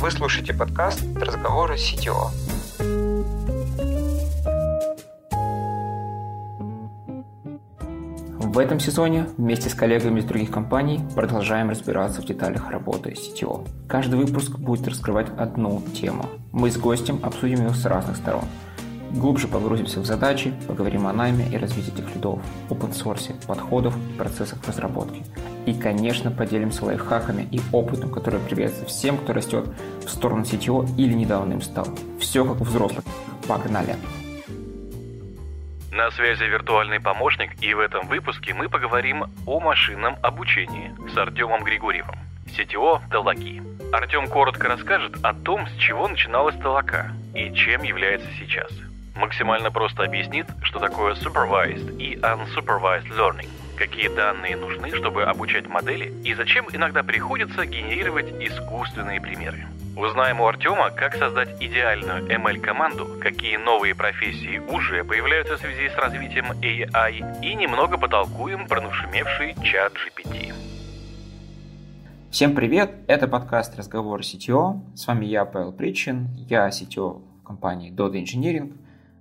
Вы слушаете подкаст «Разговоры CTO». В этом сезоне вместе с коллегами из других компаний продолжаем разбираться в деталях работы CTO. Каждый выпуск будет раскрывать одну тему. Мы с гостем обсудим ее с разных сторон. Глубже погрузимся в задачи, поговорим о найме и развитии этих лидов, open source, подходов и процессах разработки – и, конечно, поделимся лайфхаками и опытом, который пригодится всем, кто растет в сторону CTO или недавно им стал. Все как у взрослых. Погнали! На связи виртуальный помощник, и в этом выпуске мы поговорим о машинном обучении с Артемом Григорьевым, CTO Талаки. Артем коротко расскажет о том, с чего начиналась Талака и чем является сейчас. Максимально просто объяснит, что такое supervised и unsupervised learning – какие данные нужны, чтобы обучать модели, и зачем иногда приходится генерировать искусственные примеры. Узнаем у Артема, как создать идеальную ML-команду, какие новые профессии уже появляются в связи с развитием AI, и немного потолкуем про нашумевший чат GPT. Всем привет, это подкаст «Разговоры CTO». С вами я, Павел Причин, я CTO в компании Dodo Engineering,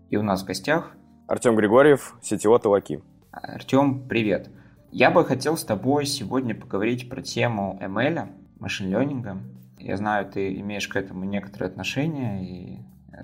и у нас в гостях Артем Григорьев, CTO Талаки. Артем, привет. Я бы хотел с тобой сегодня поговорить про тему ML, машин-ленинга. Я знаю, ты имеешь к этому некоторые отношения, и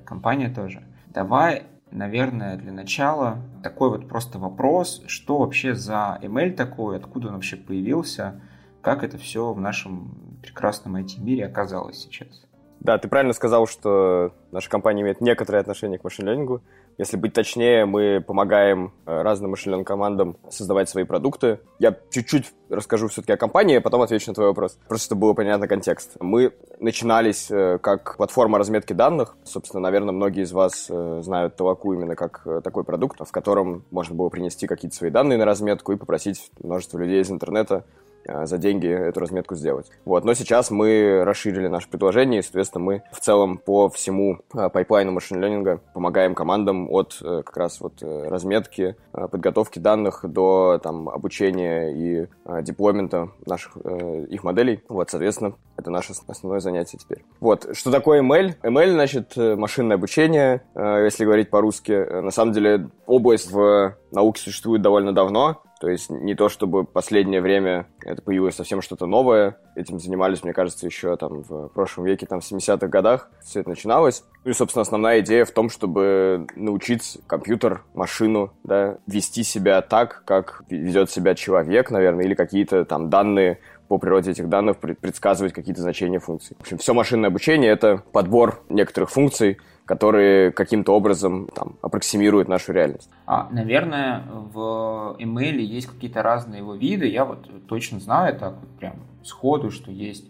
компания тоже. Давай, наверное, для начала такой вот просто вопрос, что вообще за ML такой, откуда он вообще появился, как это все в нашем прекрасном IT-мире оказалось сейчас. Да, ты правильно сказал, что наша компания имеет некоторое отношение к машин-ленингу. Если быть точнее, мы помогаем э, разным машин командам создавать свои продукты. Я чуть-чуть расскажу все-таки о компании, а потом отвечу на твой вопрос, просто чтобы было понятно контекст. Мы начинались э, как платформа разметки данных. Собственно, наверное, многие из вас э, знают Толоку именно как такой продукт, в котором можно было принести какие-то свои данные на разметку и попросить множество людей из интернета за деньги эту разметку сделать. Вот. Но сейчас мы расширили наше предложение, и, соответственно, мы в целом по всему э, пайплайну машин-ленинга помогаем командам от э, как раз вот разметки, подготовки данных до там, обучения и деплоймента наших их моделей. Вот, соответственно, это наше основное занятие теперь. Вот, что такое ML? ML, значит, машинное обучение, если говорить по-русски. На самом деле, область в науке существует довольно давно, то есть не то, чтобы последнее время это появилось совсем что-то новое. Этим занимались, мне кажется, еще там в прошлом веке, там в 70-х годах все это начиналось. Ну и, собственно, основная идея в том, чтобы научить компьютер, машину, да, вести себя так, как ведет себя человек, наверное, или какие-то там данные по природе этих данных предсказывать какие-то значения функций. В общем, все машинное обучение — это подбор некоторых функций, которые каким-то образом там, аппроксимируют нашу реальность. А, наверное, в email есть какие-то разные его виды. Я вот точно знаю так вот прям сходу, что есть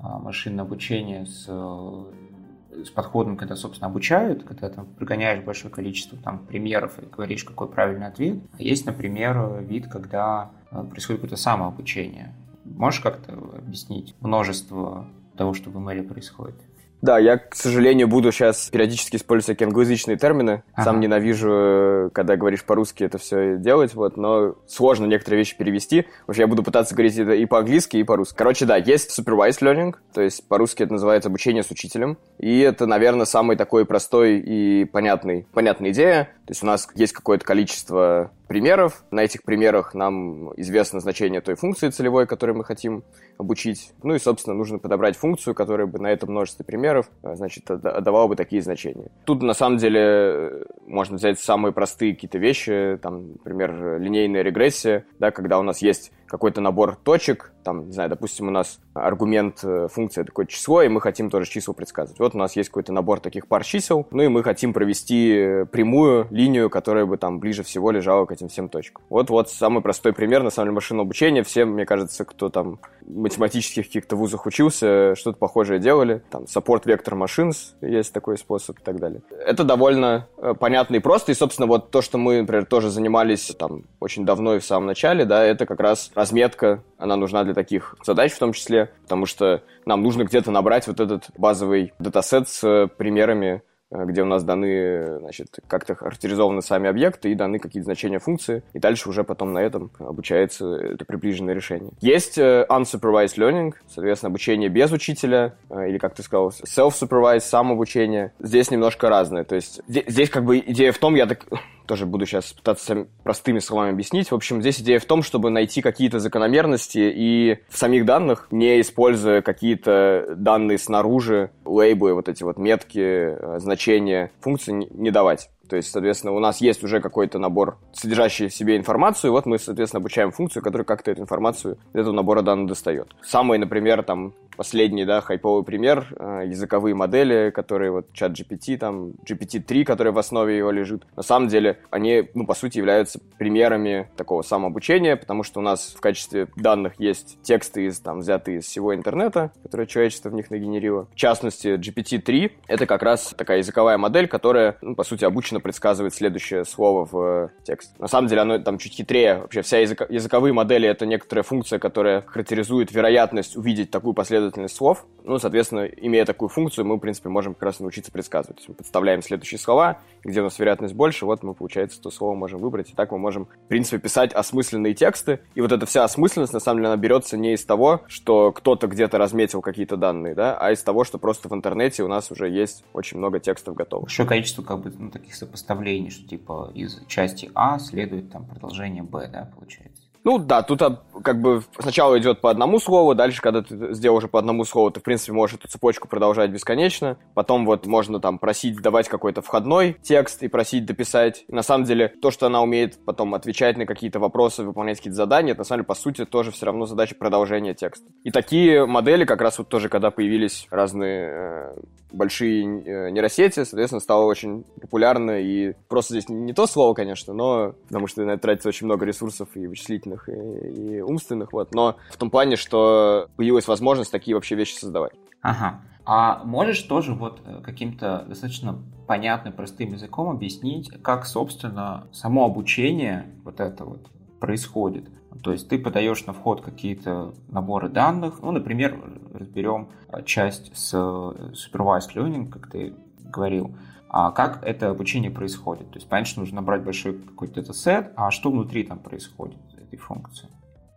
а, машинное обучение с, с подходом, когда, собственно, обучают, когда там пригоняешь большое количество там, примеров и говоришь, какой правильный ответ. А есть, например, вид, когда а, происходит какое-то самообучение. Можешь как-то объяснить множество того, что в email происходит? Да, я, к сожалению, буду сейчас периодически использовать всякие англоязычные термины. Ага. Сам ненавижу, когда говоришь по-русски это все делать, вот, но сложно некоторые вещи перевести. В общем, я буду пытаться говорить это и по-английски, и по-русски. Короче, да, есть supervised learning, то есть по-русски это называется обучение с учителем. И это, наверное, самый такой простой и понятный, понятная идея. То есть у нас есть какое-то количество примеров. На этих примерах нам известно значение той функции целевой, которую мы хотим обучить. Ну и, собственно, нужно подобрать функцию, которая бы на этом множестве примеров, э, значит, давала бы такие значения. Тут, на самом деле, можно взять самые простые какие-то вещи, там, например, линейная регрессия, да, когда у нас есть какой-то набор точек, там, не знаю, допустим, у нас аргумент э, функции такое число, и мы хотим тоже числа предсказывать. Вот у нас есть какой-то набор таких пар чисел, ну и мы хотим провести прямую линию, которая бы там ближе всего лежала к этим всем точкам. Вот, вот самый простой пример, на самом деле, машинного обучения. Все, мне кажется, кто там в математических каких-то вузах учился, что-то похожее делали. Там, support vector machines есть такой способ и так далее. Это довольно э, понятно и просто, и, собственно, вот то, что мы, например, тоже занимались там очень давно и в самом начале, да, это как раз разметка, она нужна для таких задач в том числе, потому что нам нужно где-то набрать вот этот базовый датасет с примерами э, где у нас даны, значит, как-то характеризованы сами объекты и даны какие-то значения функции, и дальше уже потом на этом обучается это приближенное решение. Есть э, unsupervised learning, соответственно, обучение без учителя, э, или, как ты сказал, self-supervised, самообучение. Здесь немножко разное, то есть здесь как бы идея в том, я так тоже буду сейчас пытаться простыми словами объяснить. В общем, здесь идея в том, чтобы найти какие-то закономерности и в самих данных, не используя какие-то данные снаружи, лейблы, вот эти вот метки, э, значения, функции не давать. То есть, соответственно, у нас есть уже какой-то набор, содержащий в себе информацию, и вот мы, соответственно, обучаем функцию, которая как-то эту информацию из этого набора данных достает. Самый, например, там, последний, да, хайповый пример, э, языковые модели, которые вот чат GPT, там, GPT-3, который в основе его лежит. На самом деле, они, ну, по сути, являются примерами такого самообучения, потому что у нас в качестве данных есть тексты, из, там, взятые из всего интернета, которые человечество в них нагенерило. В частности, GPT-3 — это как раз такая языковая модель, которая, ну, по сути, обучена предсказывать следующее слово в э, текст. На самом деле, оно там чуть хитрее. Вообще, вся язык... языковые модели — это некоторая функция, которая характеризует вероятность увидеть такую последовательность слов. Ну, соответственно, имея такую функцию, мы, в принципе, можем как раз научиться предсказывать. То есть мы подставляем следующие слова, где у нас вероятность больше, вот мы, получается, то слово можем выбрать. И так мы можем, в принципе, писать осмысленные тексты. И вот эта вся осмысленность, на самом деле, она берется не из того, что кто-то где-то разметил какие-то данные, да, а из того, что просто в интернете у нас уже есть очень много текстов готовых. Большое количество, как бы, ну, таких сопоставлений, что, типа, из части А следует, там, продолжение Б, да, получается. Ну да, тут а, как бы сначала идет по одному слову, дальше, когда ты сделал уже по одному слову, ты, в принципе, можешь эту цепочку продолжать бесконечно. Потом вот можно там просить давать какой-то входной текст и просить дописать. И на самом деле, то, что она умеет потом отвечать на какие-то вопросы, выполнять какие-то задания, это, на самом деле, по сути, тоже все равно задача продолжения текста. И такие модели, как раз вот тоже, когда появились разные э, большие э, нейросети, соответственно, стало очень популярно. И просто здесь не то слово, конечно, но потому что на это тратится очень много ресурсов и вычислительных интеллектуальных и, и умственных, вот, но в том плане, что появилась возможность такие вообще вещи создавать. Ага. А можешь тоже вот э, каким-то достаточно понятным, простым языком объяснить, как, собственно, само обучение вот это вот происходит? То есть ты подаешь на вход какие-то наборы данных, ну, например, разберем э, часть с э, supervised learning, как ты говорил, а как это обучение происходит. То есть, понятно, что нужно набрать большой какой-то датасет, а что внутри там происходит этой функции.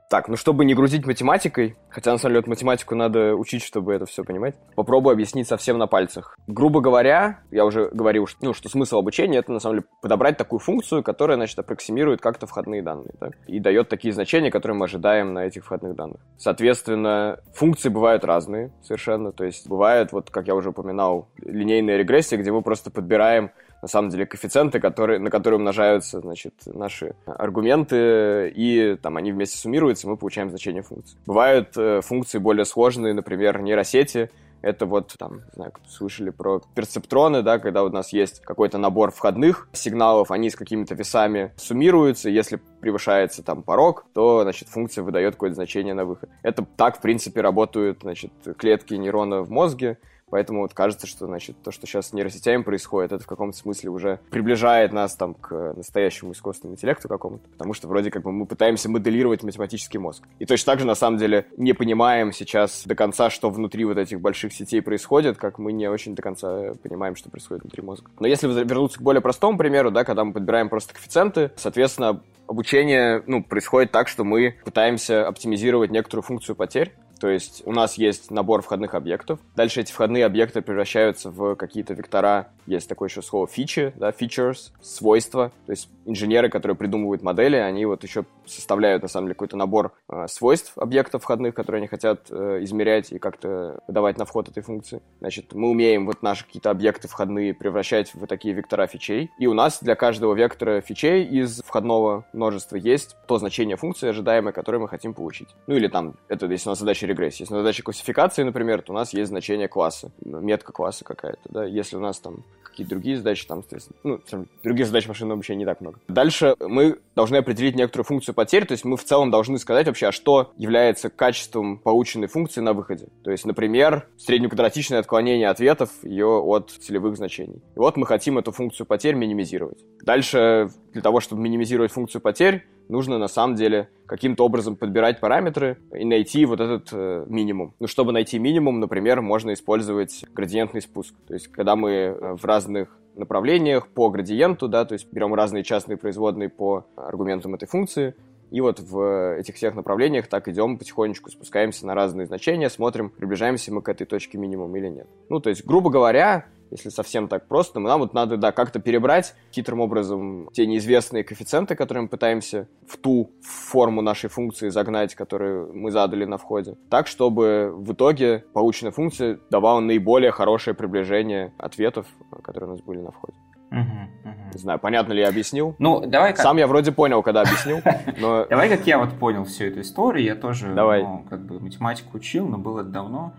Так, ну чтобы не грузить математикой, хотя на самом деле математику надо учить, чтобы это все понимать, попробую объяснить совсем на пальцах. Грубо говоря, я уже говорил, что, ну, что смысл обучения это на самом деле подобрать такую функцию, которая, значит, аппроксимирует как-то входные данные, да, и дает такие значения, которые мы ожидаем на этих входных данных. Соответственно, функции бывают разные совершенно, то есть бывает, вот как я уже упоминал, линейная регрессия, где мы просто подбираем на самом деле коэффициенты, которые, на которые умножаются, значит, наши аргументы, и там они вместе суммируются, мы получаем значение функции. Бывают э, функции более сложные, например, нейросети, это вот, там, не знаю, слышали про перцептроны, да, когда у нас есть какой-то набор входных сигналов, они с какими-то весами суммируются, если превышается там порог, то, значит, функция выдает какое-то значение на выход. Это так, в принципе, работают, значит, клетки нейрона в мозге, Поэтому вот кажется, что, значит, то, что сейчас с нейросетями происходит, это в каком-то смысле уже приближает нас там к настоящему искусственному интеллекту какому-то, потому что вроде как бы мы пытаемся моделировать математический мозг. И точно так же, на самом деле, не понимаем сейчас до конца, что внутри вот этих больших сетей происходит, как мы не очень до конца понимаем, что происходит внутри мозга. Но если вернуться к более простому примеру, да, когда мы подбираем просто коэффициенты, соответственно, обучение, ну, происходит так, что мы пытаемся оптимизировать некоторую функцию потерь, то есть у нас есть набор входных объектов. Дальше эти входные объекты превращаются в какие-то вектора. Есть такое еще слово фичи, да, features, свойства. То есть инженеры, которые придумывают модели, они вот еще составляют, на самом деле, какой-то набор э, свойств объектов входных, которые они хотят э, измерять и как-то выдавать на вход этой функции. Значит, мы умеем вот наши какие-то объекты входные превращать в такие вектора фичей. И у нас для каждого вектора фичей из входного множества есть то значение функции ожидаемое, которое мы хотим получить. Ну или там, это если у нас задача регрессии. Если на задаче классификации, например, то у нас есть значение класса, метка класса какая-то, да. Если у нас там какие-то другие задачи, там, ну, других задач машинного обучения не так много. Дальше мы должны определить некоторую функцию потерь, то есть мы в целом должны сказать вообще, а что является качеством полученной функции на выходе. То есть, например, среднеквадратичное отклонение ответов ее от целевых значений. И вот мы хотим эту функцию потерь минимизировать. Дальше, для того, чтобы минимизировать функцию потерь, нужно на самом деле каким-то образом подбирать параметры и найти вот этот э, минимум. Ну, чтобы найти минимум, например, можно использовать градиентный спуск. То есть, когда мы э, в разных направлениях по градиенту, да, то есть берем разные частные производные по аргументам этой функции, и вот в этих всех направлениях так идем потихонечку, спускаемся на разные значения, смотрим, приближаемся мы к этой точке минимум или нет. Ну, то есть, грубо говоря, если совсем так просто, нам вот надо, да, как-то перебрать хитрым образом те неизвестные коэффициенты, которые мы пытаемся в ту форму нашей функции загнать, которую мы задали на входе, так, чтобы в итоге полученная функция давала наиболее хорошее приближение ответов, которые у нас были на входе. Не знаю, понятно ли я объяснил? Ну, давай как... Сам я вроде понял, когда объяснил, но... Давай как я вот понял всю эту историю. Я тоже, давай. Ну, как бы математику учил, но было давно.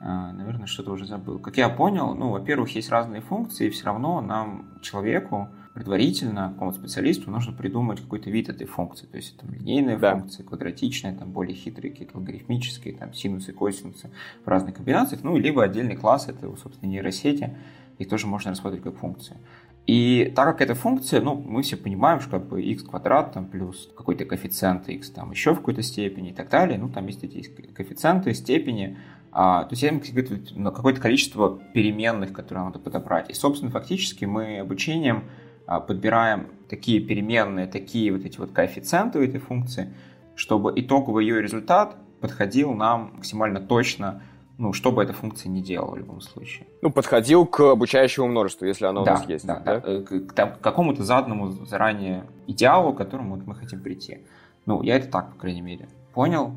А, наверное, что-то уже забыл. Как я понял, ну, во-первых, есть разные функции, и все равно нам, человеку, предварительно, какому-то специалисту, нужно придумать какой-то вид этой функции. То есть там линейные да. функции, квадратичные, там более хитрые, какие-то логарифмические, там синусы, косинусы в разных комбинациях, ну, либо отдельный класс, это, собственно, нейросети, их тоже можно рассматривать как функции. И так как эта функция, ну, мы все понимаем, что как бы x квадрат там плюс какой-то коэффициент x там еще в какой-то степени и так далее, ну, там есть эти коэффициенты, степени, а, то есть я на какое-то количество переменных, которые надо подобрать. И, собственно, фактически мы обучением а, подбираем такие переменные, такие вот эти вот коэффициенты у этой функции, чтобы итоговый ее результат подходил нам максимально точно, ну, что бы эта функция не делала в любом случае. Ну, подходил к обучающему множеству, если оно да, у нас есть. Да, да, да. К, к, к какому-то заданному заранее идеалу, к которому вот мы хотим прийти. Ну, я это так, по крайней мере, понял.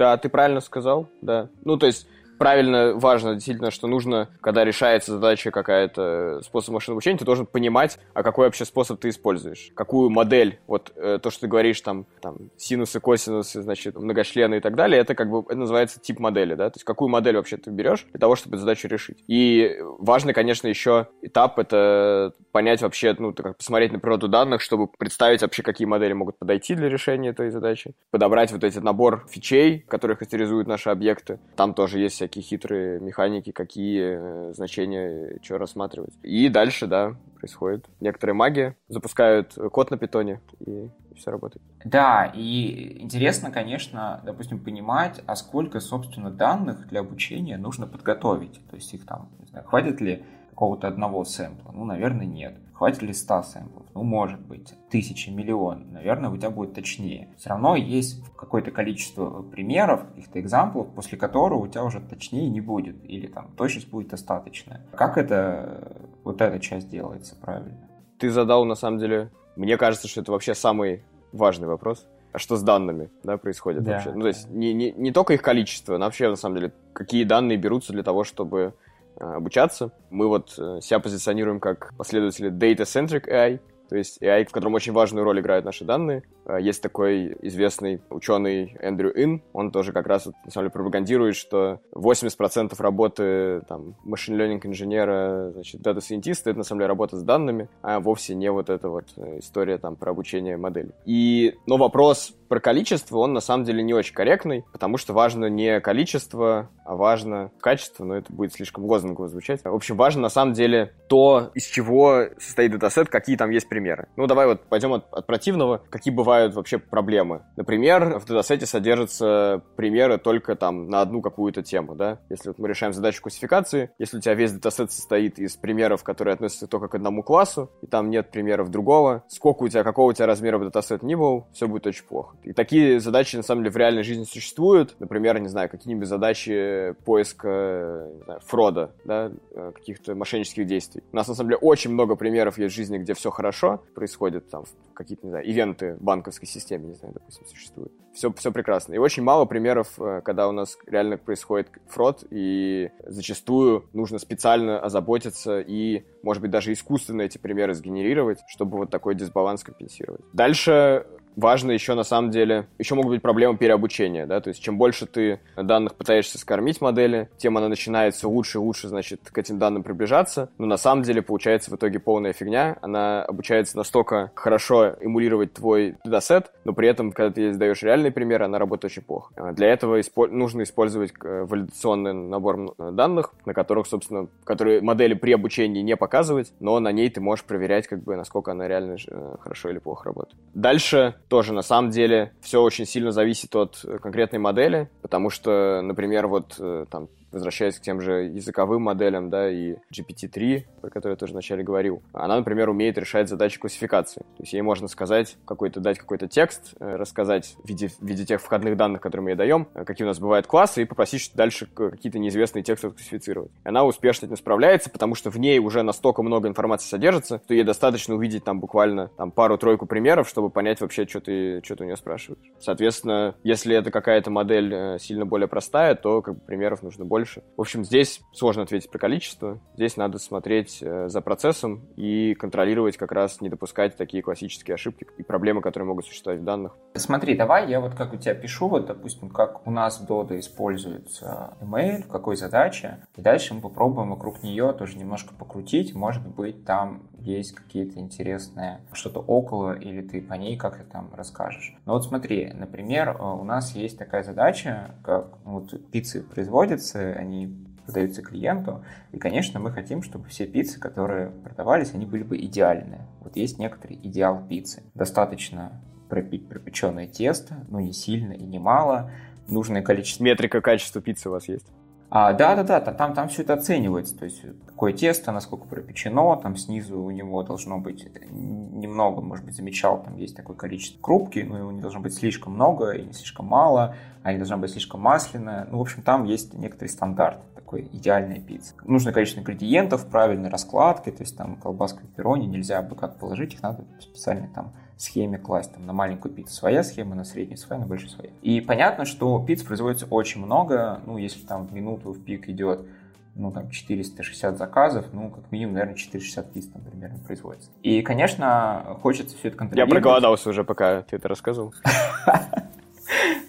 Да, ты правильно сказал, да. Ну, то есть правильно, важно действительно, что нужно, когда решается задача какая-то способ машинного обучения, ты должен понимать, а какой вообще способ ты используешь, какую модель, вот э, то, что ты говоришь, там, там, синусы, косинусы, значит, многочлены и так далее, это как бы, это называется тип модели, да, то есть какую модель вообще ты берешь для того, чтобы задачу решить. И важный, конечно, еще этап, это понять вообще, ну, как посмотреть на природу данных, чтобы представить вообще, какие модели могут подойти для решения этой задачи, подобрать вот этот набор фичей, которые характеризуют наши объекты. Там тоже есть всякие всякие хитрые механики, какие э, значения, что рассматривать. И дальше, да, происходит некоторая магия. Запускают код на питоне, и все работает. Да, и интересно, конечно, допустим, понимать, а сколько, собственно, данных для обучения нужно подготовить. То есть их там, не знаю, хватит ли какого-то одного сэмпла? Ну, наверное, нет. Хватит ли 100 сэмплов? Ну, может быть. Тысячи, миллион. Наверное, у тебя будет точнее. Все равно есть какое-то количество примеров, каких-то экзамплов, после которого у тебя уже точнее не будет. Или там точность будет достаточная. Как это, вот эта часть делается правильно? Ты задал, на самом деле, мне кажется, что это вообще самый важный вопрос. А что с данными, да, происходит да. вообще? Ну, то есть не, не, не только их количество, но вообще, на самом деле, какие данные берутся для того, чтобы обучаться. Мы вот э, себя позиционируем как последователи Data-Centric AI, то есть AI, в котором очень важную роль играют наши данные. Э, есть такой известный ученый Эндрю Ын, он тоже как раз, на самом деле, пропагандирует, что 80% работы там, machine learning инженера, значит, дата-сайентиста, это на самом деле работа с данными, а вовсе не вот эта вот история там про обучение модели. И, но вопрос про количество, он на самом деле не очень корректный, потому что важно не количество, а важно качество, но это будет слишком лозунгово звучать. В общем, важно на самом деле то, из чего состоит датасет, какие там есть примеры. Ну, давай вот пойдем от, от противного. Какие бывают вообще проблемы? Например, в датасете содержатся примеры только там на одну какую-то тему, да? Если вот мы решаем задачу классификации, если у тебя весь датасет состоит из примеров, которые относятся только к одному классу, и там нет примеров другого, сколько у тебя, какого у тебя размера датасет ни был, все будет очень плохо. И такие задачи, на самом деле, в реальной жизни существуют. Например, не знаю, какие-нибудь задачи поиска знаю, фрода, да, э, каких-то мошеннических действий. У нас, на самом деле, очень много примеров есть в жизни, где все хорошо происходит, там, какие-то, не знаю, ивенты в банковской системе, не знаю, допустим, существуют. Все, все прекрасно. И очень мало примеров, э, когда у нас реально происходит фрод, и зачастую нужно специально озаботиться и, может быть, даже искусственно эти примеры сгенерировать, чтобы вот такой дисбаланс компенсировать. Дальше важно еще на самом деле, еще могут быть проблемы переобучения, да, то есть чем больше ты данных пытаешься скормить модели, тем она начинается лучше и лучше, значит, к этим данным приближаться, но на самом деле получается в итоге полная фигня, она обучается настолько хорошо эмулировать твой датасет, но при этом, когда ты даешь реальный пример, она работает очень плохо. А для этого испо- нужно использовать э, валидационный набор данных, на которых, собственно, которые модели при обучении не показывать, но на ней ты можешь проверять, как бы, насколько она реально э, хорошо или плохо работает. Дальше тоже, на самом деле, все очень сильно зависит от э, конкретной модели, потому что, например, вот там возвращаясь к тем же языковым моделям, да, и GPT-3, про который я тоже вначале говорил, она, например, умеет решать задачи классификации. То есть ей можно сказать, какой-то, дать какой-то текст, э, рассказать в виде, в виде тех входных данных, которые мы ей даем, э, какие у нас бывают классы, и попросить дальше какие-то неизвестные тексты классифицировать. Она успешно этим справляется, потому что в ней уже настолько много информации содержится, что ей достаточно увидеть там буквально там пару-тройку примеров, чтобы понять вообще, что ты, что ты у нее спрашиваешь. Соответственно, если это какая-то модель э, сильно более простая, то как бы примеров нужно больше больше. В общем, здесь сложно ответить про количество. Здесь надо смотреть э, за процессом и контролировать как раз, не допускать такие классические ошибки и проблемы, которые могут существовать в данных. Смотри, давай я вот как у тебя пишу, вот, допустим, как у нас Dodo используется email, в какой задаче, и дальше мы попробуем вокруг нее тоже немножко покрутить. Может быть, там есть какие-то интересные что-то около, или ты по ней как-то там расскажешь. Но вот смотри, например, э, у нас есть такая задача, как вот пиццы производятся, они продаются клиенту, и, конечно, мы хотим, чтобы все пиццы, которые продавались, они были бы идеальные. Вот есть некоторый идеал пиццы. Достаточно пропить пропеченное тесто, но не сильно и не мало, нужное количество... Метрика качества пиццы у вас есть? А, да, да, да, там, там все это оценивается, то есть какое тесто, насколько пропечено, там снизу у него должно быть немного, может быть, замечал, там есть такое количество крупки, но его не должно быть слишком много и не слишком мало, а не должна быть слишком масляная. Ну, в общем, там есть некоторый стандарт такой идеальная пицца. Нужное количество ингредиентов, правильной раскладки, то есть там колбаска, пепперони, нельзя бы как положить, их надо специально там схеме класть. Там, на маленькую пиццу своя схема, на среднюю своя, на большую своя. И понятно, что пиц производится очень много. Ну, если там в минуту в пик идет ну, там, 460 заказов, ну, как минимум, наверное, 460 пиц там примерно производится. И, конечно, хочется все это контролировать. Я проголодался уже, пока ты это рассказывал.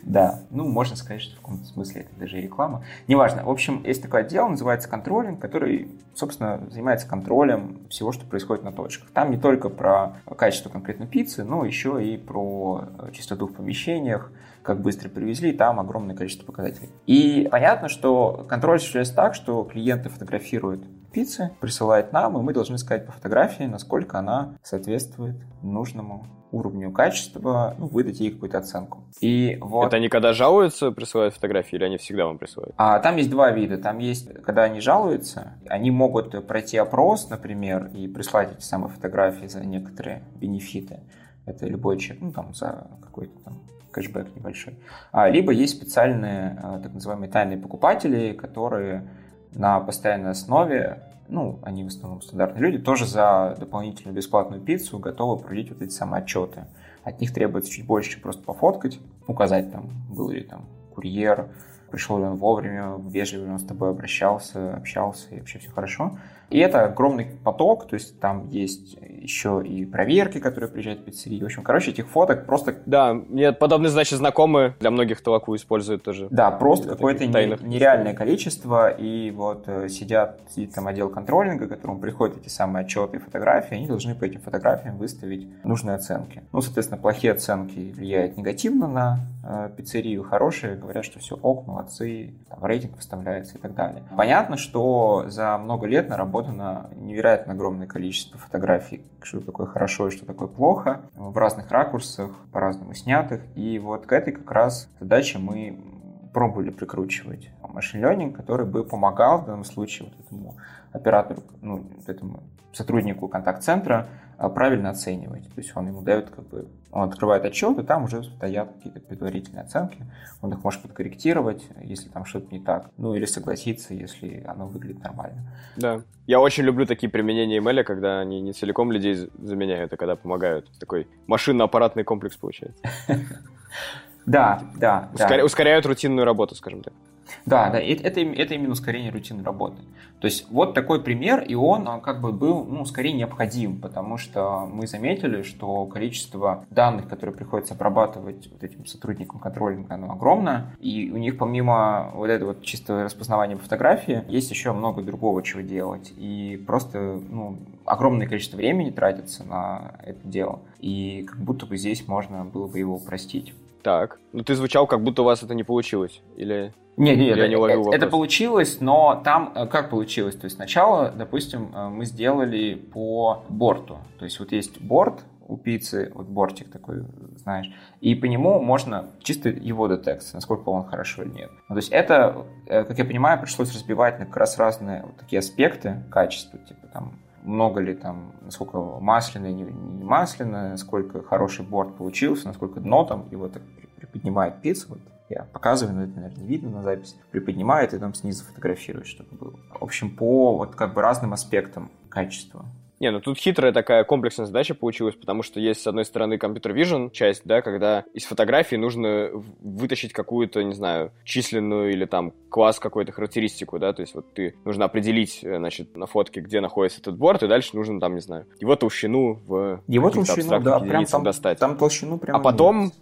Да, ну, можно сказать, что в каком-то смысле это даже и реклама. Неважно. В общем, есть такое отдел, называется контролинг, который, собственно, занимается контролем всего, что происходит на точках. Там не только про качество конкретной пиццы, но еще и про э, чистоту в помещениях, как быстро привезли, там огромное количество показателей. И понятно, что контроль осуществляется так, что клиенты фотографируют пиццы, присылают нам, и мы должны сказать по фотографии, насколько она соответствует нужному уровню качества, ну, выдать ей какую-то оценку. И вот... Это они когда жалуются, присылают фотографии, или они всегда вам присылают? А, там есть два вида. Там есть, когда они жалуются, они могут пройти опрос, например, и прислать эти самые фотографии за некоторые бенефиты. Это любой человек, ну, там, за какой-то там кэшбэк небольшой. А, либо есть специальные а, так называемые тайные покупатели, которые на постоянной основе ну, они в основном стандартные люди, тоже за дополнительную бесплатную пиццу готовы проводить вот эти самые отчеты. От них требуется чуть больше, чем просто пофоткать, указать там, был ли там курьер, пришел ли он вовремя, вежливо ли он с тобой обращался, общался, и вообще все хорошо. И это огромный поток, то есть там есть еще и проверки, которые приезжают в пиццерии. В общем, короче, этих фоток просто... Да, мне подобные задачи знакомы, для многих толоку используют тоже. Да, просто какое-то нереальное количество, и вот э, сидят, сидит там отдел контролинга, которому приходят эти самые отчеты и фотографии, они должны по этим фотографиям выставить нужные оценки. Ну, соответственно, плохие оценки влияют негативно на э, пиццерию, хорошие говорят, что все ок, молодцы, там, рейтинг выставляется и так далее. Понятно, что за много лет наработано наработано невероятно огромное количество фотографий, что такое хорошо и что такое плохо, в разных ракурсах, по-разному снятых. И вот к этой как раз задаче мы пробовали прикручивать машин который бы помогал в данном случае вот этому оператору, ну, этому сотруднику контакт-центра правильно оценивать. То есть он ему дает как бы, он открывает отчет, и там уже стоят какие-то предварительные оценки. Он их может подкорректировать, если там что-то не так. Ну или согласиться, если оно выглядит нормально. Да. Я очень люблю такие применения ML, когда они не целиком людей заменяют, а когда помогают. Такой машинно-аппаратный комплекс получается. Да, да. Ускоряют рутинную работу, скажем так. Да, да, это, это, именно ускорение рутинной работы. То есть вот такой пример, и он а, как бы был, ну, скорее необходим, потому что мы заметили, что количество данных, которые приходится обрабатывать вот этим сотрудникам контролинга, оно огромное, и у них помимо вот этого вот чистого распознавания по фотографии, есть еще много другого, чего делать, и просто, ну, огромное количество времени тратится на это дело, и как будто бы здесь можно было бы его упростить. Так, ну ты звучал, как будто у вас это не получилось, или... Нет, нет, я не ловил это, это получилось, но там э, как получилось? То есть сначала, допустим, э, мы сделали по борту. То есть вот есть борт у пиццы, вот бортик такой, знаешь, и по нему можно чисто его детекция, насколько он хорошо или нет. Ну, то есть это, э, как я понимаю, пришлось разбивать на как раз разные вот такие аспекты качества, типа там много ли там, насколько масляное, не, не масляное, насколько хороший борт получился, насколько дно там его так приподнимает пиццу, вот я показываю, но это, наверное, не видно на записи, приподнимает и там снизу фотографирует, чтобы было. В общем, по вот как бы разным аспектам качества. Не, ну тут хитрая такая комплексная задача получилась, потому что есть, с одной стороны, компьютер vision часть, да, когда из фотографии нужно вытащить какую-то, не знаю, численную или там класс какую-то характеристику, да, то есть вот ты нужно определить, э, значит, на фотке, где находится этот борт, и дальше нужно там, не знаю, его толщину в его толщину, да, прям там, достать. Там толщину прям. А потом, нет.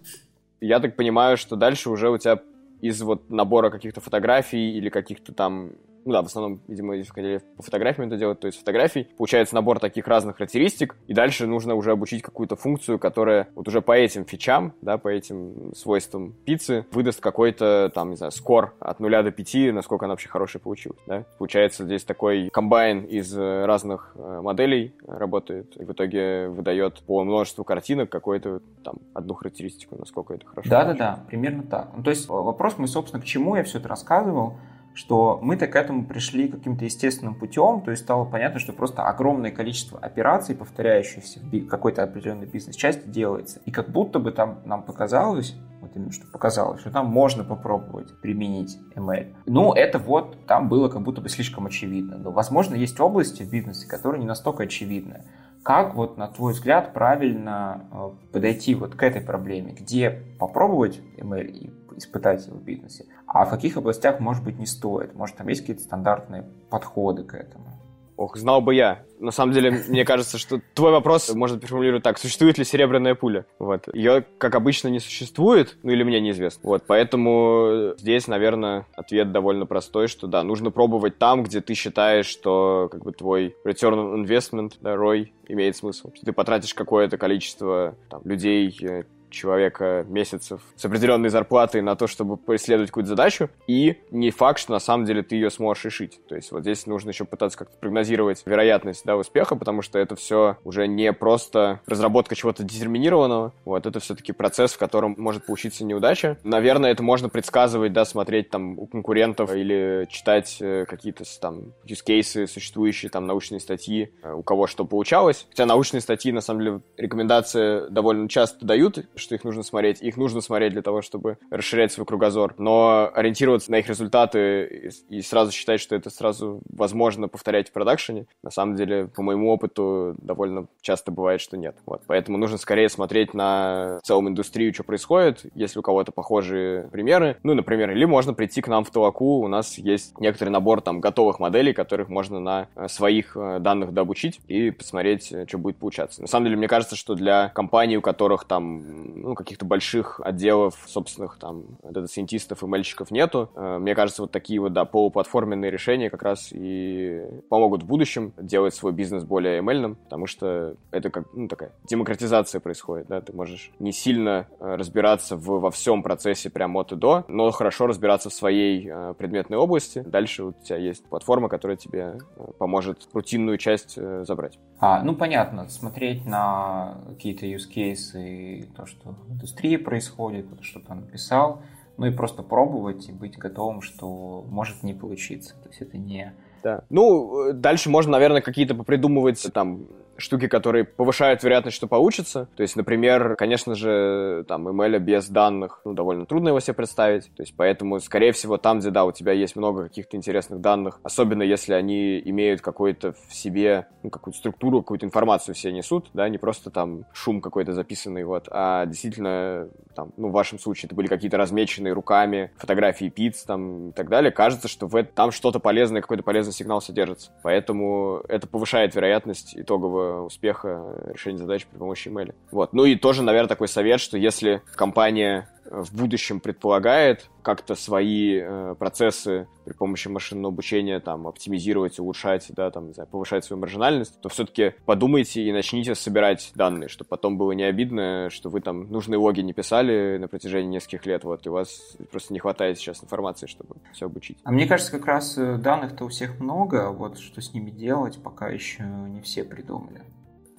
я так понимаю, что дальше уже у тебя из вот набора каких-то фотографий или каких-то там ну да, в основном, видимо, если хотели по фотографиям это делать, то есть фотографий. Получается набор таких разных характеристик, и дальше нужно уже обучить какую-то функцию, которая вот уже по этим фичам, да, по этим свойствам пиццы выдаст какой-то, там, не знаю, скор от 0 до 5, насколько она вообще хорошая получилась, да. Получается здесь такой комбайн из э, разных э, моделей работает, и в итоге выдает по множеству картинок какую-то там одну характеристику, насколько это хорошо. Да-да-да, примерно так. Ну, то есть вопрос мы, собственно, к чему я все это рассказывал, что мы-то к этому пришли каким-то естественным путем, то есть стало понятно, что просто огромное количество операций, повторяющихся в какой-то определенной бизнес-части, делается. И как будто бы там нам показалось, вот именно что показалось, что там можно попробовать применить ML. Ну, это вот там было как будто бы слишком очевидно. Но, возможно, есть области в бизнесе, которые не настолько очевидны. Как вот, на твой взгляд, правильно э, подойти вот к этой проблеме? Где попробовать ML и испытать в бизнесе, а в каких областях, может быть, не стоит? Может, там есть какие-то стандартные подходы к этому? Ох, знал бы я. На самом деле, мне кажется, что твой вопрос можно переформулировать так. Существует ли серебряная пуля? Вот. Ее, как обычно, не существует, ну или мне неизвестно. Вот, поэтому здесь, наверное, ответ довольно простой, что да, нужно пробовать там, где ты считаешь, что как бы твой return on investment, да, ROI, имеет смысл. Ты потратишь какое-то количество там, людей, э, человека месяцев с определенной зарплатой на то, чтобы преследовать какую-то задачу, и не факт, что на самом деле ты ее сможешь решить. То есть вот здесь нужно еще пытаться как-то прогнозировать вероятность да, успеха, потому что это все уже не просто разработка чего-то детерминированного, вот, это все-таки процесс, в котором может получиться неудача. Наверное, это можно предсказывать, да, смотреть там у конкурентов или читать э, какие-то там use cases, существующие там научные статьи, э, у кого что получалось. Хотя научные статьи, на самом деле, рекомендации довольно часто дают, что их нужно смотреть. Их нужно смотреть для того, чтобы расширять свой кругозор. Но ориентироваться на их результаты и сразу считать, что это сразу возможно повторять в продакшене, на самом деле, по моему опыту, довольно часто бывает, что нет. Вот. Поэтому нужно скорее смотреть на целом индустрию, что происходит, если у кого-то похожие примеры. Ну, например, или можно прийти к нам в Толоку, у нас есть некоторый набор там готовых моделей, которых можно на э, своих э, данных дообучить и посмотреть, э, что будет получаться. На самом деле, мне кажется, что для компаний, у которых там ну, каких-то больших отделов собственных там дата-сайентистов и мальчиков нету. Э, мне кажется, вот такие вот, да, полуплатформенные решения как раз и помогут в будущем делать свой бизнес более ML, потому что это как, ну, такая демократизация происходит, да, ты можешь не сильно э, разбираться в, во всем процессе прям от и до, но хорошо разбираться в своей э, предметной области. Дальше у тебя есть платформа, которая тебе поможет рутинную часть забрать. А, ну, понятно, смотреть на какие-то use cases и то, что что в индустрии происходит, что то написал, ну и просто пробовать и быть готовым, что может не получиться. То есть это не... Да. Ну, дальше можно, наверное, какие-то попридумывать там штуки, которые повышают вероятность, что получится. То есть, например, конечно же, там, ML без данных, ну, довольно трудно его себе представить. То есть, поэтому, скорее всего, там, где, да, у тебя есть много каких-то интересных данных, особенно если они имеют какой-то в себе, ну, какую-то структуру, какую-то информацию все несут, да, не просто там шум какой-то записанный, вот, а действительно, там, ну, в вашем случае это были какие-то размеченные руками фотографии пиц, там, и так далее, кажется, что в это, там что-то полезное, какой-то полезный сигнал содержится. Поэтому это повышает вероятность итогового успеха решения задач при помощи email. Вот. Ну и тоже, наверное, такой совет, что если компания в будущем предполагает как-то свои э, процессы при помощи машинного обучения там оптимизировать, улучшать, да, там, не знаю, повышать свою маржинальность, то все-таки подумайте и начните собирать данные, чтобы потом было не обидно, что вы там нужные логи не писали на протяжении нескольких лет, вот, и у вас просто не хватает сейчас информации, чтобы все обучить. А мне кажется, как раз э, данных-то у всех много, вот что с ними делать, пока еще не все придумали.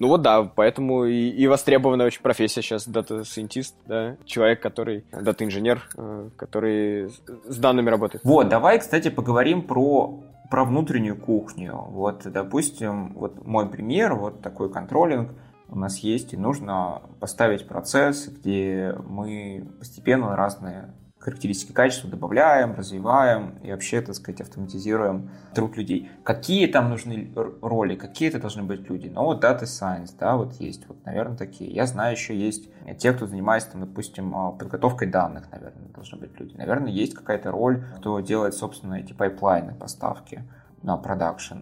Ну вот да, поэтому и, и востребованная очень профессия сейчас дата-сайентист, да, человек, который, дата-инженер, э, который с данными работает. Вот, давай, кстати, поговорим про про внутреннюю кухню. Вот, допустим, вот мой пример, вот такой контролинг у нас есть, и нужно поставить процесс, где мы постепенно разные характеристики качества добавляем, развиваем и вообще, так сказать, автоматизируем труд людей. Какие там нужны роли, какие это должны быть люди? Ну, вот Data Science, да, вот есть, вот, наверное, такие. Я знаю, еще есть те, кто занимается, там, допустим, а, подготовкой данных, наверное, должны быть люди. Наверное, есть какая-то роль, кто делает, собственно, эти пайплайны поставки на продакшн.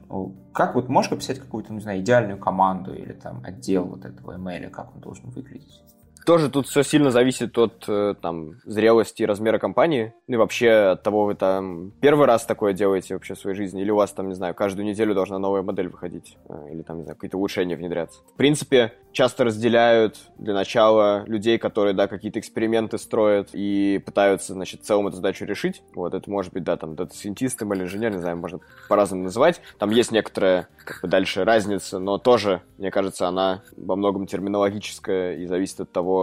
Как вот можешь описать какую-то, не знаю, идеальную команду или там отдел вот этого ML, как он должен выглядеть? Тоже тут все сильно зависит от э, там, зрелости и размера компании. Ну и вообще от того, вы там первый раз такое делаете вообще в своей жизни, или у вас там, не знаю, каждую неделю должна новая модель выходить, э, или там, не знаю, какие-то улучшения внедряться. В принципе, часто разделяют для начала людей, которые, да, какие-то эксперименты строят и пытаются, значит, в целом эту задачу решить. Вот, это может быть, да, там, дата-сайентист или инженер, не знаю, можно по-разному называть. Там есть некоторая, как бы, дальше разница, но тоже, мне кажется, она во многом терминологическая и зависит от того,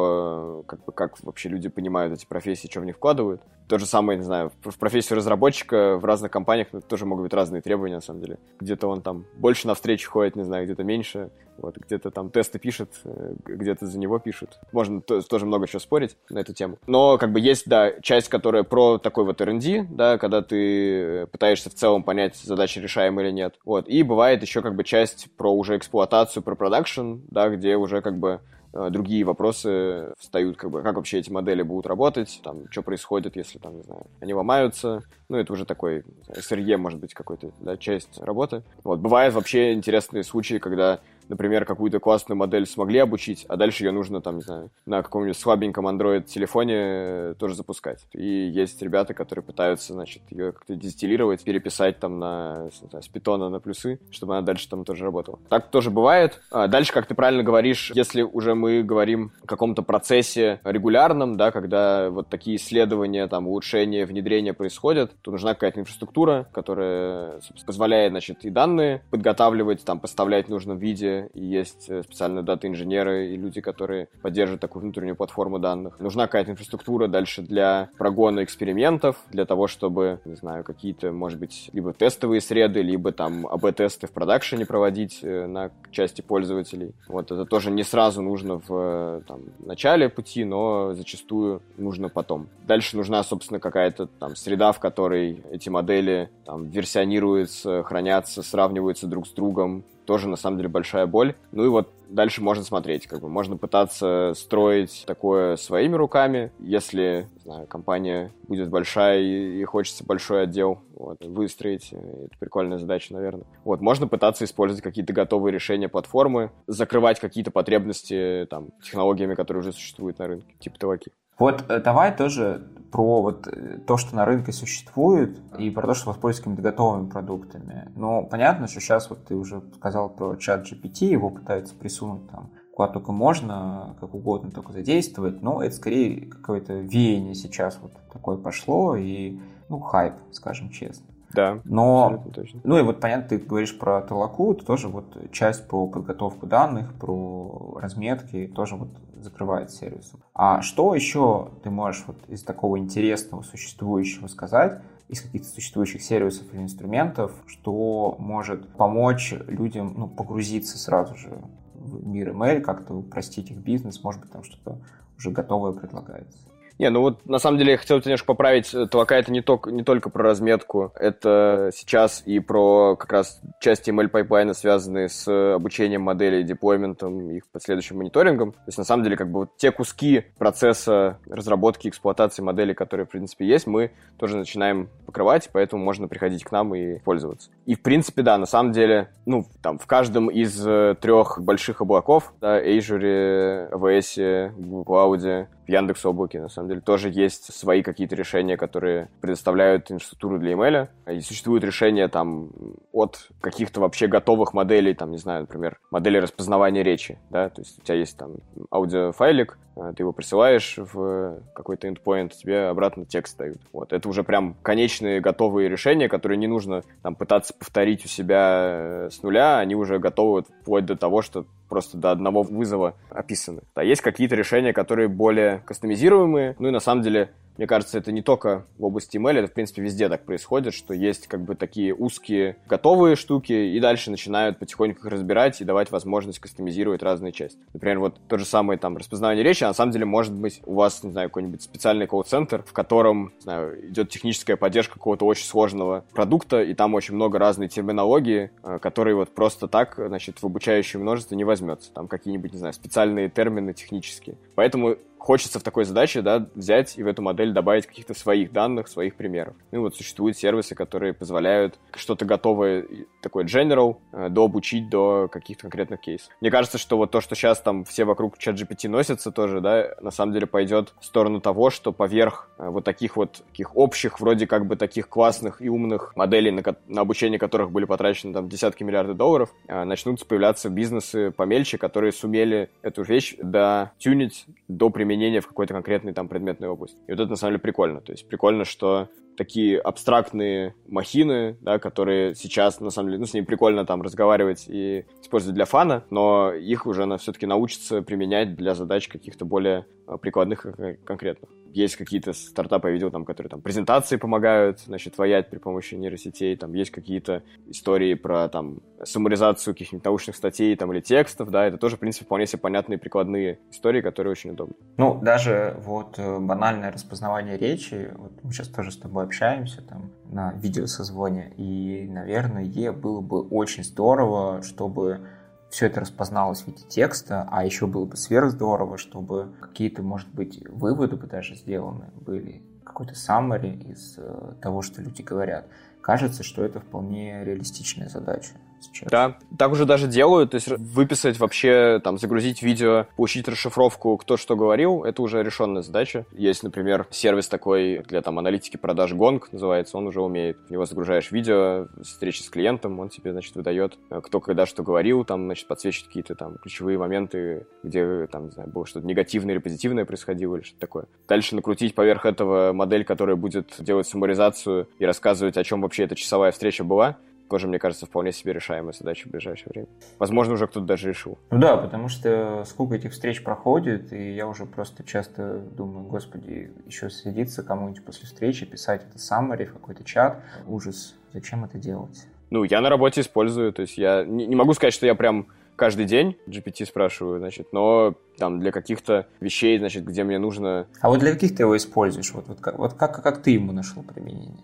как бы, как вообще люди понимают эти профессии, что в них вкладывают. То же самое, не знаю, в профессию разработчика в разных компаниях тоже могут быть разные требования, на самом деле. Где-то он там больше на встречи ходит, не знаю, где-то меньше. Вот, где-то там тесты пишет, э, где-то за него пишут. Можно тоже много чего спорить на эту тему. Но как бы есть, да, часть, которая про такой вот R&D, да, когда ты пытаешься в целом понять, задачи решаем или нет. Вот. И бывает еще как бы часть про уже эксплуатацию, про продакшн, да, где уже как бы Э, другие вопросы встают, как бы, как вообще эти модели будут работать, там, что происходит, если, там, не знаю, они ломаются. Ну, это уже такой SRE, может быть, какой-то, да, часть работы. Вот, бывают вообще интересные случаи, когда например, какую-то классную модель смогли обучить, а дальше ее нужно, там, не знаю, на каком-нибудь слабеньком Android-телефоне э, тоже запускать. И есть ребята, которые пытаются, значит, ее как-то дистиллировать, переписать там на, знаю, с питона на плюсы, чтобы она дальше там тоже работала. Так тоже бывает. А дальше, как ты правильно говоришь, если уже мы говорим о каком-то процессе регулярном, да, когда вот такие исследования, там, улучшения, внедрения происходят, то нужна какая-то инфраструктура, которая позволяет, значит, и данные подготавливать, там, поставлять в нужном виде, и есть э, специальные дата-инженеры и люди, которые поддерживают такую внутреннюю платформу данных. Нужна какая-то инфраструктура дальше для прогона экспериментов, для того, чтобы, не знаю, какие-то, может быть, либо тестовые среды, либо там АБ-тесты в продакшене проводить э, на части пользователей. Вот это тоже не сразу нужно в э, там, начале пути, но зачастую нужно потом. Дальше нужна, собственно, какая-то там среда, в которой эти модели там версионируются, хранятся, сравниваются друг с другом, тоже на самом деле большая боль. Ну и вот дальше можно смотреть, как бы можно пытаться строить такое своими руками, если, не знаю, компания будет большая и, хочется большой отдел вот, выстроить, это прикольная задача, наверное. Вот, можно пытаться использовать какие-то готовые решения платформы, закрывать какие-то потребности там технологиями, которые уже существуют на рынке, типа Таваки. Вот э, давай тоже про вот э, то, что на рынке существует, и про то, что воспользоваться какими-то готовыми продуктами. Но понятно, что сейчас вот ты уже сказал про чат GPT, его пытаются присунуть там куда только можно, как угодно только задействовать, но это скорее какое-то веяние сейчас вот такое пошло, и, ну, хайп, скажем честно. Да, но, точно. Ну и вот понятно, ты говоришь про Толоку, это тоже вот часть про подготовку данных, про разметки, тоже вот закрывает сервисом. А что еще ты можешь вот из такого интересного существующего сказать, из каких-то существующих сервисов или инструментов, что может помочь людям ну, погрузиться сразу же в мир ML, как-то упростить их бизнес, может быть, там что-то уже готовое предлагается. Не, ну вот на самом деле я хотел немножко поправить. Толока это не, только не только про разметку, это сейчас и про как раз части ML пайплайна, связанные с обучением моделей, деплойментом, их последующим мониторингом. То есть на самом деле как бы вот те куски процесса разработки, эксплуатации моделей, которые в принципе есть, мы тоже начинаем покрывать, поэтому можно приходить к нам и пользоваться. И в принципе, да, на самом деле, ну, там в каждом из э, трех больших облаков, да, Azure, AWS, Google Cloud, в Яндекс на самом деле, тоже есть свои какие-то решения, которые предоставляют инфраструктуру для ML. И существуют решения там от каких-то вообще готовых моделей, там, не знаю, например, модели распознавания речи, да, то есть у тебя есть там аудиофайлик, э, ты его присылаешь в какой-то endpoint, тебе обратно текст дают. Вот, это уже прям конечные готовые решения, которые не нужно там пытаться повторить у себя э, с нуля, они уже готовы вплоть до того, что просто до одного вызова описаны. А есть какие-то решения, которые более кастомизируемые, ну и на самом деле мне кажется, это не только в области email, это, в принципе, везде так происходит, что есть как бы такие узкие готовые штуки, и дальше начинают потихоньку их разбирать и давать возможность кастомизировать разные части. Например, вот то же самое там распознавание речи, а на самом деле может быть у вас, не знаю, какой-нибудь специальный колл-центр, в котором, не знаю, идет техническая поддержка какого-то очень сложного продукта, и там очень много разной терминологии, э, которые вот просто так, значит, в обучающем множестве не возьмется. Там какие-нибудь, не знаю, специальные термины технические. Поэтому хочется в такой задаче, да, взять и в эту модель добавить каких-то своих данных, своих примеров. Ну вот существуют сервисы, которые позволяют что-то готовое, такое general, э, дообучить до каких-то конкретных кейсов. Мне кажется, что вот то, что сейчас там все вокруг чат GPT носятся тоже, да, на самом деле пойдет в сторону того, что поверх э, вот таких вот таких общих, вроде как бы таких классных и умных моделей, на, на обучение которых были потрачены там десятки миллиардов долларов, э, начнут появляться бизнесы помельче, которые сумели эту вещь дотюнить до применения применение в какой-то конкретной там предметной области. И вот это на самом деле прикольно. То есть прикольно, что такие абстрактные махины, да, которые сейчас, на самом деле, ну, с ними прикольно там разговаривать и использовать для фана, но их уже на, все-таки научатся применять для задач каких-то более а, прикладных и конкретных. Есть какие-то стартапы, я видел, там, которые там презентации помогают, значит, воять при помощи нейросетей, там есть какие-то истории про там самуризацию каких-нибудь научных статей там или текстов, да, это тоже, в принципе, вполне себе понятные прикладные истории, которые очень удобны. Ну, даже вот э, банальное распознавание речи, вот мы сейчас тоже с тобой общаемся там на видеосозвоне, и, наверное, было бы очень здорово, чтобы все это распозналось в виде текста, а еще было бы сверх здорово, чтобы какие-то, может быть, выводы бы даже сделаны были, какой-то summary из э, того, что люди говорят. Кажется, что это вполне реалистичная задача сейчас. Да, так уже даже делают, то есть выписать вообще, там, загрузить видео, получить расшифровку, кто что говорил, это уже решенная задача. Есть, например, сервис такой для там аналитики продаж Gong называется, он уже умеет. В него загружаешь видео, встречи с клиентом, он тебе, значит, выдает, э, кто когда что говорил, там, значит, подсвечивает какие-то там ключевые моменты, где, там, не знаю, было что-то негативное или позитивное происходило или что-то такое. Дальше накрутить поверх этого модель, которая будет делать суммаризацию и рассказывать, о чем вообще эта часовая встреча была, тоже, мне кажется, вполне себе решаемая задача в ближайшее время. Возможно, уже кто-то даже решил. Ну да, потому что сколько этих встреч проходит, и я уже просто часто думаю, господи, еще садиться кому-нибудь после встречи, писать это summary в какой-то чат. Ужас. Зачем это делать? Ну, я на работе использую, то есть я не, не могу сказать, что я прям каждый день GPT спрашиваю, значит, но там для каких-то вещей, значит, где мне нужно... А вот для каких ты его используешь? Вот, вот, как, вот как, как ты ему нашел применение?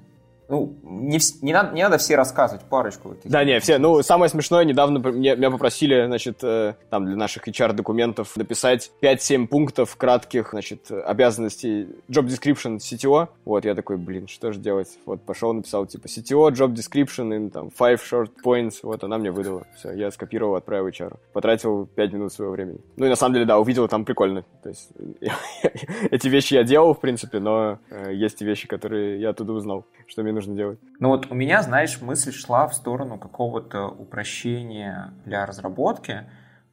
Ну, не, не, надо, не надо все рассказывать, парочку. Да, не, все. Ну, самое смешное, недавно мне, меня попросили, значит, э, там, для наших HR-документов написать 5-7 пунктов кратких, значит, обязанностей job description CTO. Вот, я такой, блин, что же делать? Вот, пошел, написал, типа, CTO, job description, in, там, 5 short points. Вот, она мне выдала. Все, я скопировал, отправил HR. Потратил 5 минут своего времени. Ну, и на самом деле, да, увидел там прикольно. То есть, эти вещи я делал, в принципе, но э, есть вещи, которые я оттуда узнал, что мне нужно нужно делать. Ну вот у меня, знаешь, мысль шла в сторону какого-то упрощения для разработки.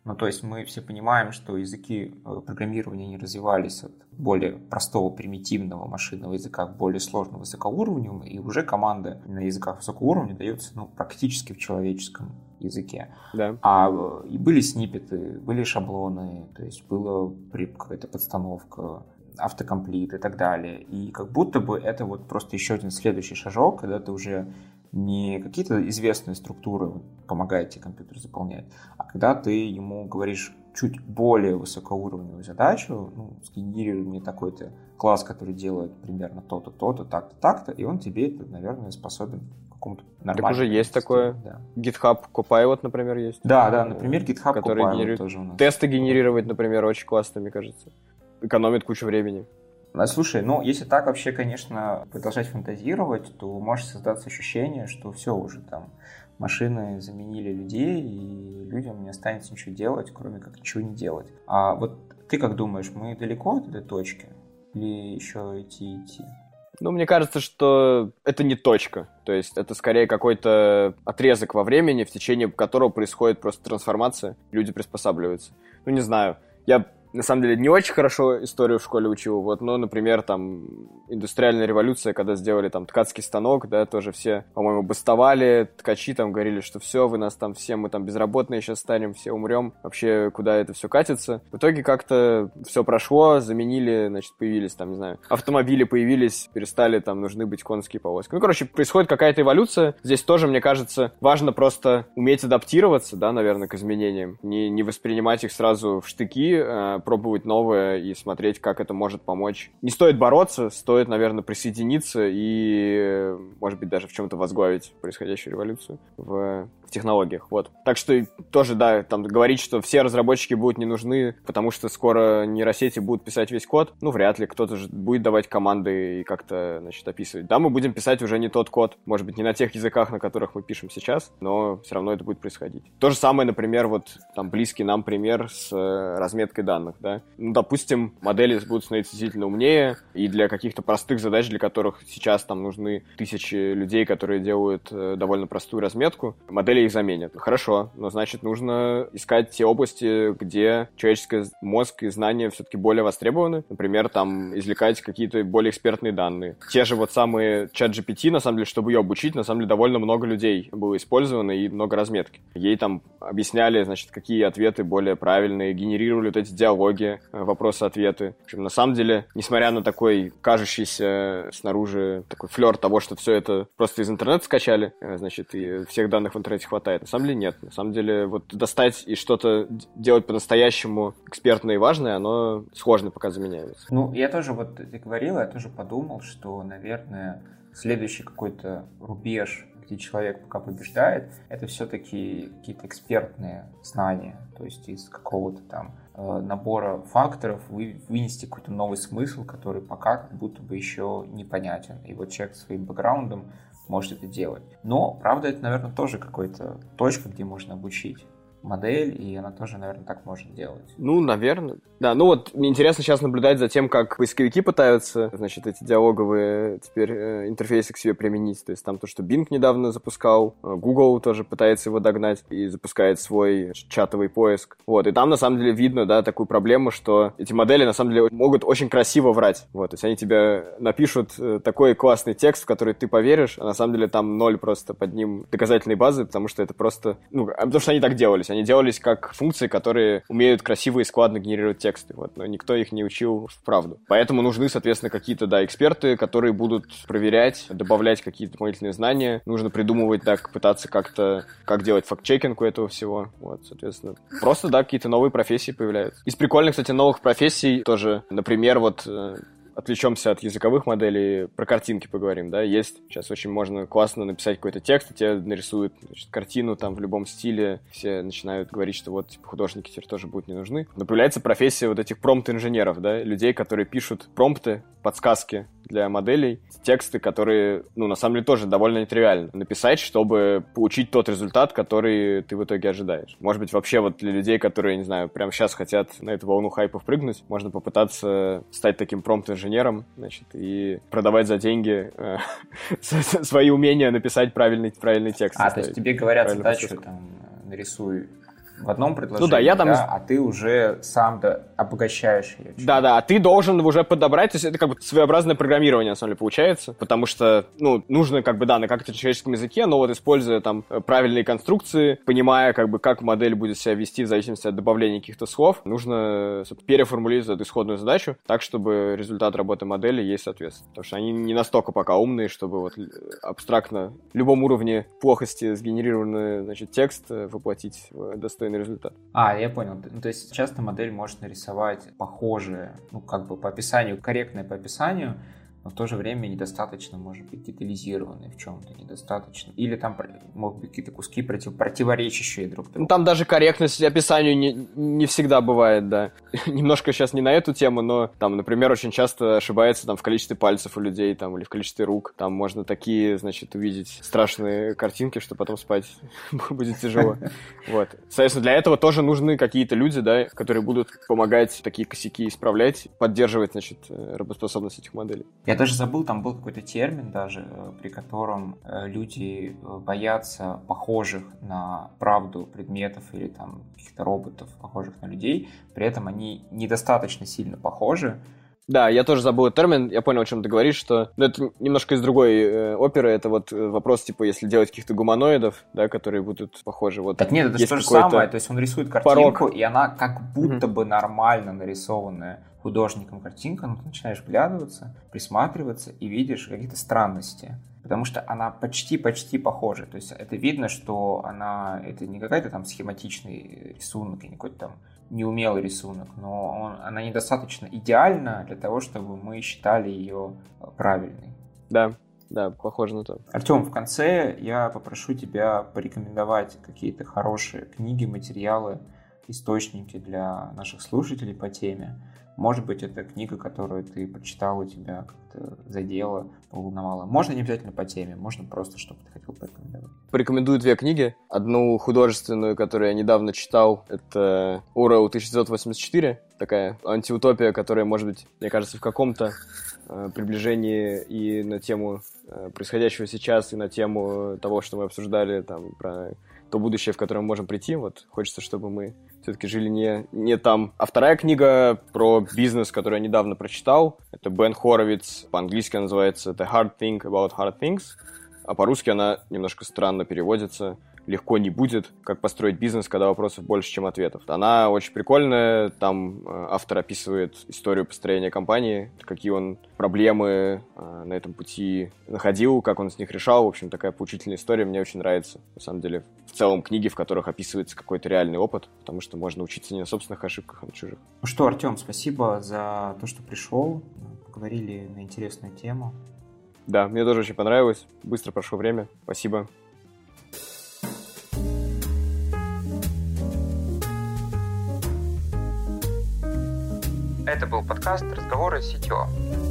Ну, то есть мы все понимаем, что языки э, программирования не развивались от более простого, примитивного машинного языка к более сложному высокоуровневому, и уже команда на языках высокого уровня дается ну, практически в человеческом языке. Да. А э, и были снипеты, были шаблоны, то есть была какая-то подстановка, автокомплит и так далее. И как будто бы это вот просто еще один следующий шажок, когда ты уже не какие-то известные структуры помогает тебе компьютер заполнять, а когда ты ему говоришь чуть более высокоуровневую задачу, ну, сгенерируй мне такой-то класс, который делает примерно то-то, то-то, так-то, так-то, и он тебе наверное, способен какому-то нормальному... Так уже есть такое. Да. GitHub Copilot, например, есть. Да, да, например, GitHub который Copilot генерирует... тоже у нас. Тесты генерировать, например, очень классно, мне кажется. Экономит кучу времени. А, слушай, ну, если так вообще, конечно, продолжать фантазировать, то может создаться ощущение, что все уже там машины заменили людей, и людям не останется ничего делать, кроме как ничего не делать. А вот ты как думаешь, мы далеко от этой точки? Или еще идти идти? Ну, мне кажется, что это не точка. То есть это скорее какой-то отрезок во времени, в течение которого происходит просто трансформация, люди приспосабливаются. Ну, не знаю. Я на самом деле не очень хорошо историю в школе учил, вот, но, например, там, индустриальная революция, когда сделали там ткацкий станок, да, тоже все, по-моему, бастовали, ткачи там говорили, что все, вы нас там все, мы там безработные сейчас станем, все умрем, вообще куда это все катится. В итоге как-то все прошло, заменили, значит, появились там, не знаю, автомобили появились, перестали там нужны быть конские повозки. Ну, короче, происходит какая-то эволюция. Здесь тоже, мне кажется, важно просто уметь адаптироваться, да, наверное, к изменениям, не, не воспринимать их сразу в штыки, а пробовать новое и смотреть, как это может помочь. Не стоит бороться, стоит, наверное, присоединиться и, может быть, даже в чем-то возглавить происходящую революцию в в технологиях. Вот. Так что тоже, да, там говорить, что все разработчики будут не нужны, потому что скоро нейросети будут писать весь код, ну, вряд ли. Кто-то же будет давать команды и как-то, значит, описывать. Да, мы будем писать уже не тот код, может быть, не на тех языках, на которых мы пишем сейчас, но все равно это будет происходить. То же самое, например, вот там близкий нам пример с э, разметкой данных, да. Ну, допустим, модели будут становиться действительно умнее, и для каких-то простых задач, для которых сейчас там нужны тысячи людей, которые делают э, довольно простую разметку, модели их заменят. Хорошо, но значит нужно искать те области, где человеческий мозг и знания все-таки более востребованы. Например, там извлекать какие-то более экспертные данные. Те же вот самые чат GPT, на самом деле, чтобы ее обучить, на самом деле довольно много людей было использовано и много разметки. Ей там объясняли, значит, какие ответы более правильные, генерировали вот эти диалоги, э, вопросы-ответы. В общем, на самом деле, несмотря на такой кажущийся снаружи такой флер того, что все это просто из интернета скачали, э, значит, и всех данных в интернете хватает. На самом деле нет. На самом деле вот достать и что-то делать по-настоящему экспертное и важное, оно сложно пока заменяется. Ну, я тоже вот, говорил, я тоже подумал, что, наверное, следующий какой-то рубеж, где человек пока побеждает, это все-таки какие-то экспертные знания, то есть из какого-то там э, набора факторов вы, вынести какой-то новый смысл, который пока как будто бы еще непонятен. И вот человек своим бэкграундом может это делать. Но, правда, это, наверное, тоже какая-то точка, где можно обучить модель, и она тоже, наверное, так может делать. Ну, наверное. Да, ну вот мне интересно сейчас наблюдать за тем, как поисковики пытаются, значит, эти диалоговые теперь э, интерфейсы к себе применить. То есть там то, что Bing недавно запускал, э, Google тоже пытается его догнать и запускает свой чатовый поиск. Вот, и там на самом деле видно, да, такую проблему, что эти модели на самом деле могут очень красиво врать. Вот, то есть они тебе напишут э, такой классный текст, в который ты поверишь, а на самом деле там ноль просто под ним доказательной базы, потому что это просто, ну, а потому что они так делались, они делались как функции, которые умеют красиво и складно генерировать тексты, вот, но никто их не учил в правду. Поэтому нужны, соответственно, какие-то, да, эксперты, которые будут проверять, добавлять какие-то дополнительные знания. Нужно придумывать, так, пытаться как-то, как делать факт-чекинг у этого всего, вот, соответственно. Просто, да, какие-то новые профессии появляются. Из прикольных, кстати, новых профессий тоже, например, вот э, отвлечемся от языковых моделей, про картинки поговорим, да, есть, сейчас очень можно классно написать какой-то текст, и тебе нарисуют значит, картину там в любом стиле, все начинают говорить, что вот, типа, художники теперь тоже будут не нужны. Но появляется профессия вот этих промпт-инженеров, да, людей, которые пишут промпты, подсказки для моделей, тексты, которые, ну, на самом деле тоже довольно нетривиально написать, чтобы получить тот результат, который ты в итоге ожидаешь. Может быть, вообще вот для людей, которые, не знаю, прямо сейчас хотят на эту волну хайпов прыгнуть, можно попытаться стать таким промпт-инженером, значит, и продавать за деньги э, свои умения написать правильный, правильный текст. А, то есть тебе говорят задачу, там, нарисуй в одном предложении, ну, да, я там... да, а ты уже сам да, обогащаешь ее. Да-да, а ты должен уже подобрать, то есть это как бы своеобразное программирование, на самом деле, получается, потому что, ну, нужно как бы, да, на как-то человеческом языке, но вот используя там правильные конструкции, понимая как бы, как модель будет себя вести в зависимости от добавления каких-то слов, нужно переформулировать эту исходную задачу так, чтобы результат работы модели ей соответствовал. Потому что они не настолько пока умные, чтобы вот абстрактно в любом уровне плохости сгенерированный значит, текст воплотить в достойный результат. А, я понял. Ну, то есть часто модель может нарисовать похожие, ну, как бы по описанию, корректное по описанию, но в то же время недостаточно, может быть, детализированные в чем-то, недостаточно. Или там могут быть какие-то куски против, противоречащие друг другу. Ну, там даже корректность описанию не, не всегда бывает, да. Немножко сейчас не на эту тему, но там, например, очень часто ошибается там в количестве пальцев у людей, там, или в количестве рук. Там можно такие, значит, увидеть страшные картинки, что потом спать будет тяжело. Вот. Соответственно, для этого тоже нужны какие-то люди, да, которые будут помогать такие косяки исправлять, поддерживать, значит, э, работоспособность этих моделей. Я даже забыл, там был какой-то термин даже, э, при котором э, люди э, боятся похожих на правду предметов или там каких-то роботов, похожих на людей, при этом они недостаточно сильно похожи, да, я тоже забыл термин, я понял, о чем ты говоришь, что ну, это немножко из другой э, оперы, это вот вопрос, типа, если делать каких-то гуманоидов, да, которые будут похожи. Вот, так нет, это же то же самое, то есть он рисует картинку, порог. и она как будто mm-hmm. бы нормально нарисованная художником картинка, но ты начинаешь вглядываться, присматриваться и видишь какие-то странности. Потому что она почти-почти похожа. То есть это видно, что она это не какая-то там схематичный рисунок, и не какой-то там неумелый рисунок, но он, она недостаточно идеальна для того, чтобы мы считали ее правильной. Да, да, похоже на то. Артем, в конце я попрошу тебя порекомендовать какие-то хорошие книги, материалы, источники для наших слушателей по теме. Может быть, это книга, которую ты прочитал, у тебя как-то задела, поволновала. Можно не обязательно по теме, можно просто, чтобы ты хотел порекомендовать. Порекомендую две книги. Одну художественную, которую я недавно читал, это Орел 1984, такая антиутопия, которая, может быть, мне кажется, в каком-то э, приближении и на тему э, происходящего сейчас, и на тему того, что мы обсуждали, там, про то будущее, в которое мы можем прийти. Вот хочется, чтобы мы все-таки жили не, не там. А вторая книга про бизнес, которую я недавно прочитал, это Бен Хоровиц, по-английски называется The Hard Thing About Hard Things, а по-русски она немножко странно переводится легко не будет, как построить бизнес, когда вопросов больше, чем ответов. Она очень прикольная, там э, автор описывает историю построения компании, какие он проблемы э, на этом пути находил, как он с них решал. В общем, такая поучительная история, мне очень нравится. На самом деле, в целом книги, в которых описывается какой-то реальный опыт, потому что можно учиться не на собственных ошибках, а на чужих. Ну что, Артем, спасибо за то, что пришел, поговорили на интересную тему. Да, мне тоже очень понравилось. Быстро прошло время. Спасибо. Это был подкаст «Разговоры с CTO».